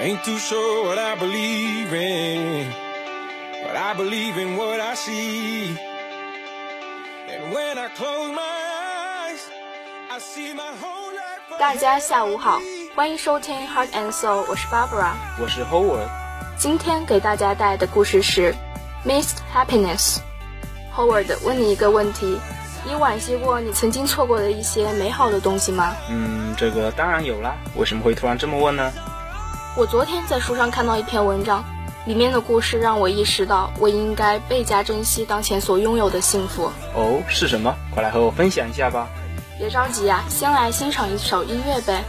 ain't too sure what I believe in, but I believe in what I see. And when I close my eyes, I see my whole life. 大家下午好，欢迎收听 Heart and Soul，我是 Barbara，我是 Howard。今天给大家带来的故事是 Missed Happiness。Howard 问你一个问题：你惋惜过你曾经错过的一些美好的东西吗？嗯，这个当然有啦。为什么会突然这么问呢？ 我昨天在书上看到一篇文章，里面的故事让我意识到，我应该倍加珍惜当前所拥有的幸福。哦，是什么？快来和我分享一下吧。别着急呀，先来欣赏一首音乐呗。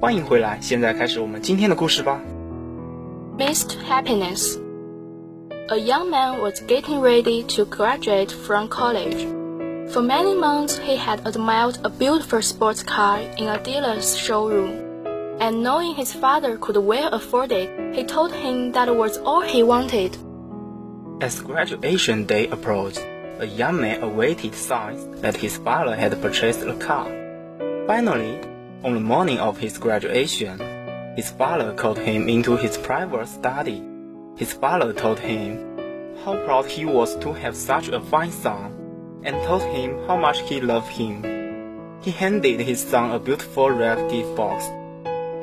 欢迎回来，现在开始我们今天的故事吧。Missed happiness. A young man was getting ready to graduate from college. For many months, he had admired a beautiful sports car in a dealer's showroom. And knowing his father could well afford it, he told him that was all he wanted. As graduation day approached, a young man awaited signs that his father had purchased a car. Finally, on the morning of his graduation, his father called him into his private study. His father told him how proud he was to have such a fine son, and told him how much he loved him. He handed his son a beautiful red gift box.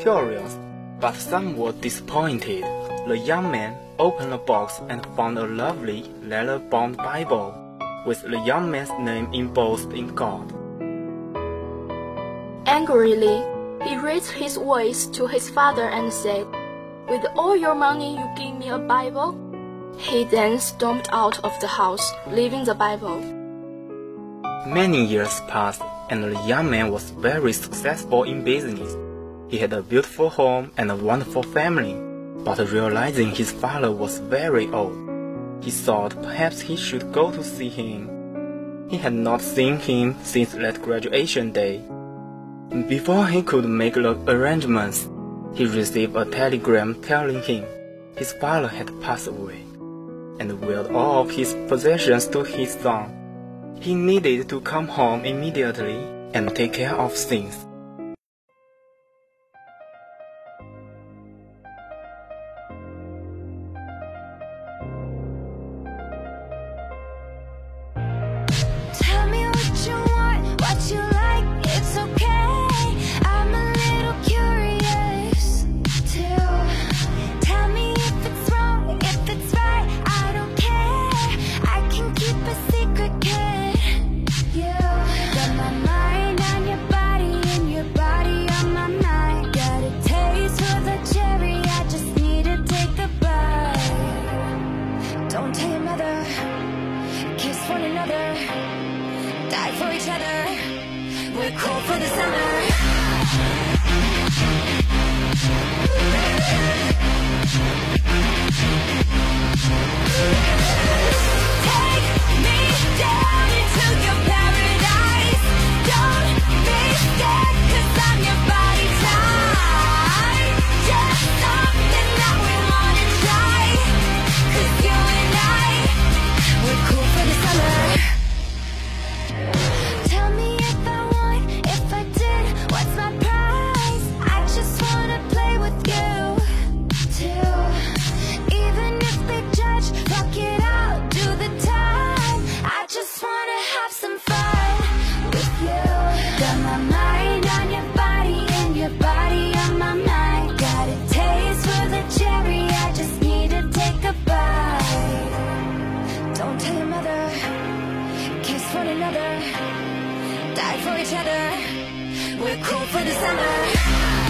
Curious, but somewhat disappointed, the young man opened the box and found a lovely leather-bound Bible with the young man's name embossed in gold. Angrily, he raised his voice to his father and said, With all your money, you give me a Bible? He then stormed out of the house, leaving the Bible. Many years passed, and the young man was very successful in business. He had a beautiful home and a wonderful family, but realizing his father was very old, he thought perhaps he should go to see him. He had not seen him since that graduation day. Before he could make the arrangements, he received a telegram telling him his father had passed away and willed all of his possessions to his son. He needed to come home immediately and take care of things.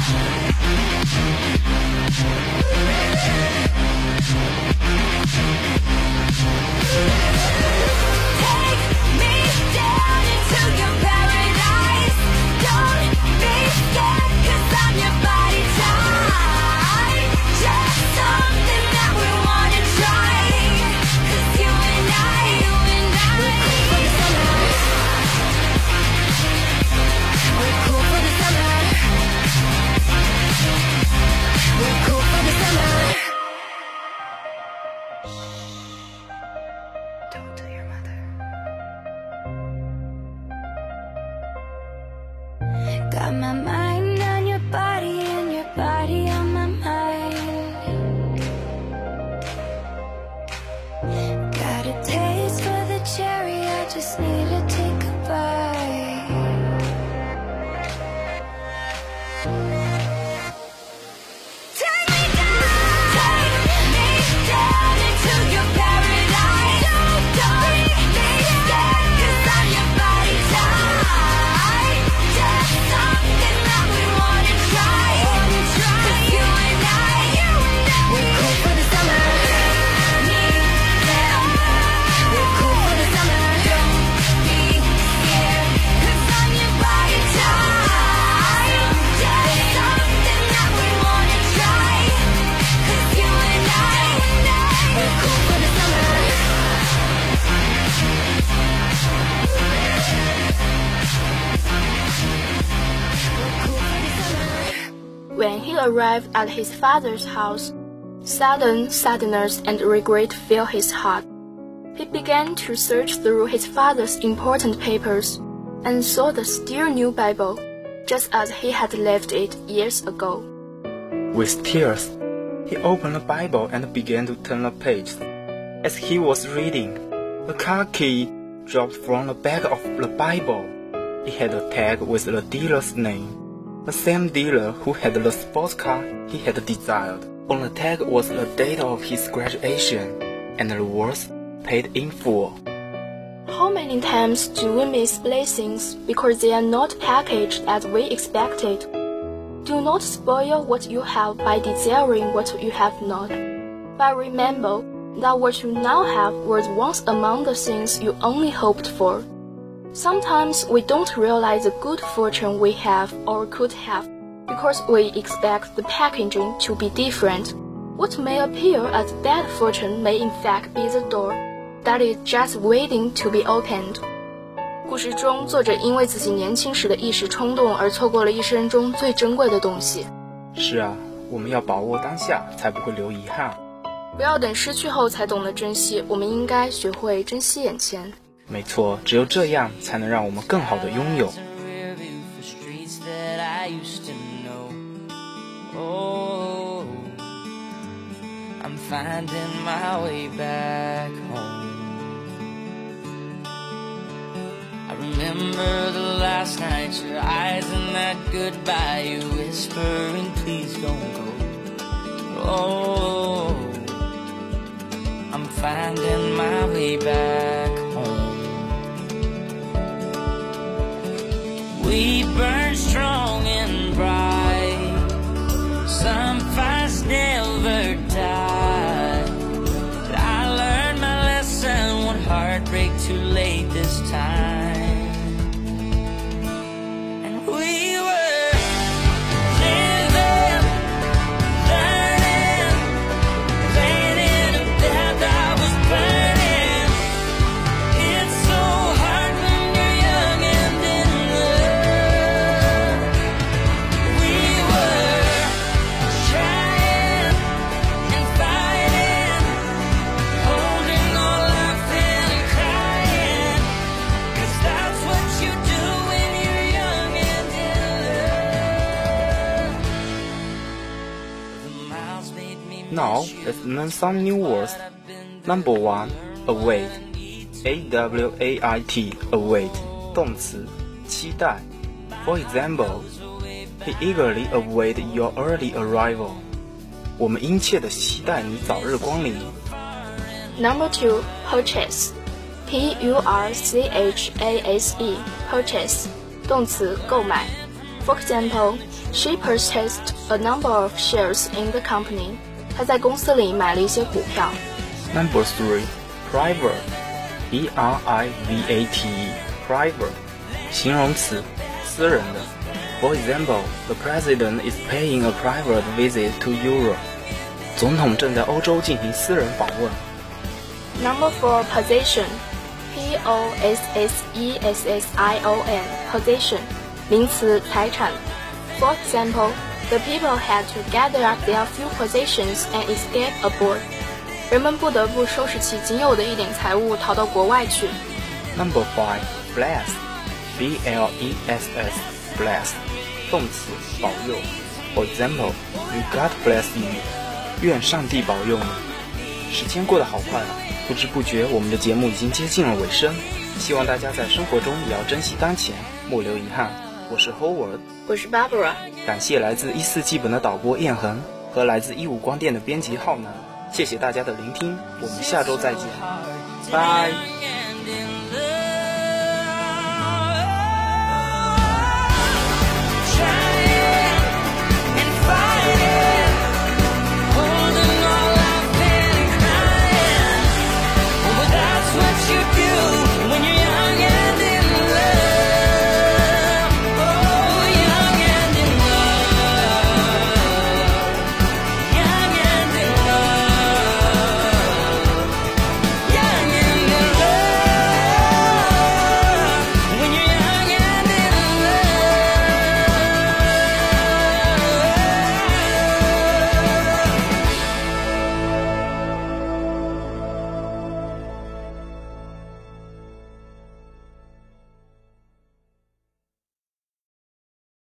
Take me down into your day. Arrived at his father's house, sudden sadness and regret filled his heart. He began to search through his father's important papers and saw the still new Bible, just as he had left it years ago. With tears, he opened the Bible and began to turn the pages. As he was reading, the car key dropped from the back of the Bible. It had a tag with the dealer's name the same dealer who had the sports car he had desired. On the tag was the date of his graduation and the words paid in full. How many times do we miss blessings because they are not packaged as we expected? Do not spoil what you have by desiring what you have not. But remember that what you now have was once among the things you only hoped for. Sometimes we don't realize the good fortune we have or could have because we expect the packaging to be different. What may appear as bad fortune may in fact be the door that is just waiting to be opened. 故事中，作者因为自己年轻时的一时冲动而错过了一生中最珍贵的东西。是啊，我们要把握当下，才不会留遗憾。不要等失去后才懂得珍惜，我们应该学会珍惜眼前。 没错，只有这样才能让我们更好的拥有。finding my way back home. I remember the last night, your eyes and that goodbye, you whispering, please don't go. Oh, I'm finding my way back Now you. let's learn some new words. Number one, await. A W A I T, await. 动词，期待。For example, he eagerly await your early arrival. 我们殷切的期待你早日光临。 Number two, purchase. P U R C H A S E, purchase. 动词，购买。For example, she purchased a number of shares in the company. 她在公司里买了一些股票。 Number three, private. P R I V A T E, private. 形容词，私人的。For example, the president is paying a private visit to Europe. 总统正在欧洲进行私人访问。 Number four, possession. P O S S E S S I O N, possession. 名词，财产。For example, The people had to gather up their few possessions and escape abroad. 人们不得不收拾起仅有的一点财物，逃到国外去。Number five, bless. B L E S S, bless. 动词，保佑。For example, may God bless you. 愿上帝保佑你。时间过得好快啊，不知不觉我们的节目已经接近了尾声。希望大家在生活中也要珍惜当前，莫留遗憾。我是 Howard，我是 Barbara。感谢来自一四季本的导播燕恒和来自一五光电的编辑浩南。谢谢大家的聆听，我们下周再见，拜。